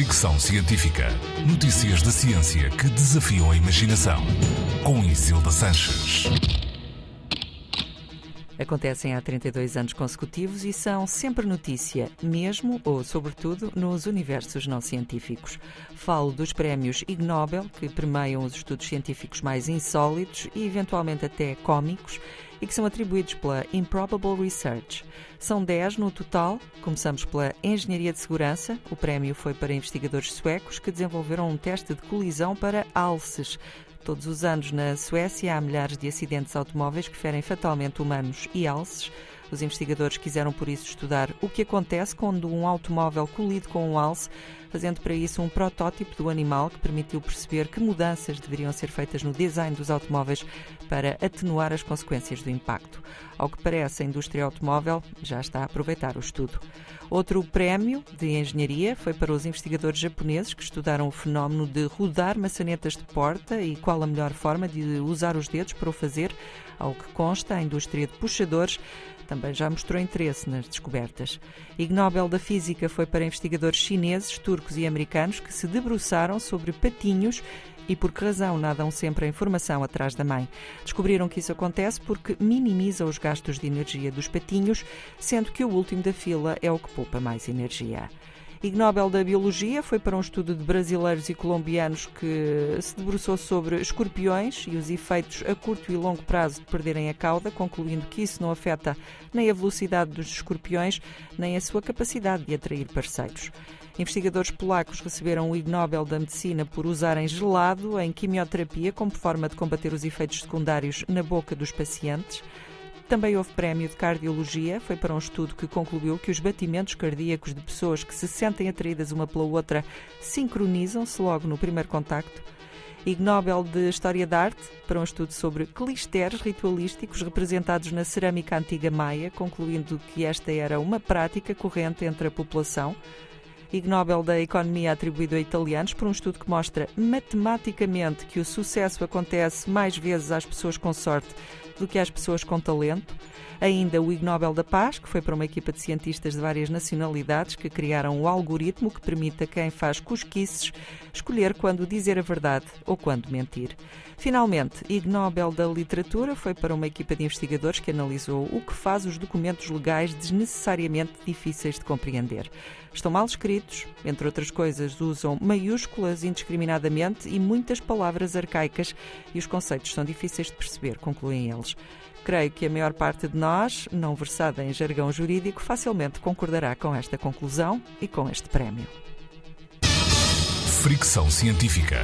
Fricção Científica. Notícias da ciência que desafiam a imaginação. Com Isilda Sanches. Acontecem há 32 anos consecutivos e são sempre notícia, mesmo ou sobretudo nos universos não científicos. Falo dos prémios Ig Nobel, que permeiam os estudos científicos mais insólitos e eventualmente até cómicos e que são atribuídos pela Improbable Research. São 10 no total. Começamos pela Engenharia de Segurança. O prémio foi para investigadores suecos que desenvolveram um teste de colisão para alces. Todos os anos na Suécia há milhares de acidentes automóveis que ferem fatalmente humanos e alces. Os investigadores quiseram, por isso, estudar o que acontece quando um automóvel colide com um alce, fazendo para isso um protótipo do animal que permitiu perceber que mudanças deveriam ser feitas no design dos automóveis para atenuar as consequências do impacto. Ao que parece, a indústria automóvel já está a aproveitar o estudo. Outro prémio de engenharia foi para os investigadores japoneses que estudaram o fenómeno de rodar maçanetas de porta e qual a melhor forma de usar os dedos para o fazer. Ao que consta, a indústria de puxadores também já mostrou interesse nas descobertas. Ig Nobel da Física foi para investigadores chineses, turcos e americanos que se debruçaram sobre patinhos e por que razão nadam sempre a informação atrás da mãe. Descobriram que isso acontece porque minimiza os gastos de energia dos patinhos, sendo que o último da fila é o que poupa mais energia. Ig Nobel da Biologia foi para um estudo de brasileiros e colombianos que se debruçou sobre escorpiões e os efeitos a curto e longo prazo de perderem a cauda, concluindo que isso não afeta nem a velocidade dos escorpiões, nem a sua capacidade de atrair parceiros. Investigadores polacos receberam o Ig Nobel da Medicina por usarem gelado em quimioterapia como forma de combater os efeitos secundários na boca dos pacientes. Também houve prémio de cardiologia, foi para um estudo que concluiu que os batimentos cardíacos de pessoas que se sentem atraídas uma pela outra sincronizam-se logo no primeiro contacto. Ig Nobel de História da Arte, para um estudo sobre clisteres ritualísticos representados na cerâmica antiga maia, concluindo que esta era uma prática corrente entre a população. Ig Nobel da Economia atribuído a italianos por um estudo que mostra matematicamente que o sucesso acontece mais vezes às pessoas com sorte do que às pessoas com talento. Ainda o Ig Nobel da Paz, que foi para uma equipa de cientistas de várias nacionalidades que criaram o um algoritmo que permite a quem faz cosquices escolher quando dizer a verdade ou quando mentir. Finalmente, Ig Nobel da Literatura foi para uma equipa de investigadores que analisou o que faz os documentos legais desnecessariamente difíceis de compreender. Estão mal escritos, entre outras coisas, usam maiúsculas indiscriminadamente e muitas palavras arcaicas e os conceitos são difíceis de perceber, concluem eles. Creio que a maior parte de nós, não versada em jargão jurídico, facilmente concordará com esta conclusão e com este prémio. Fricção científica.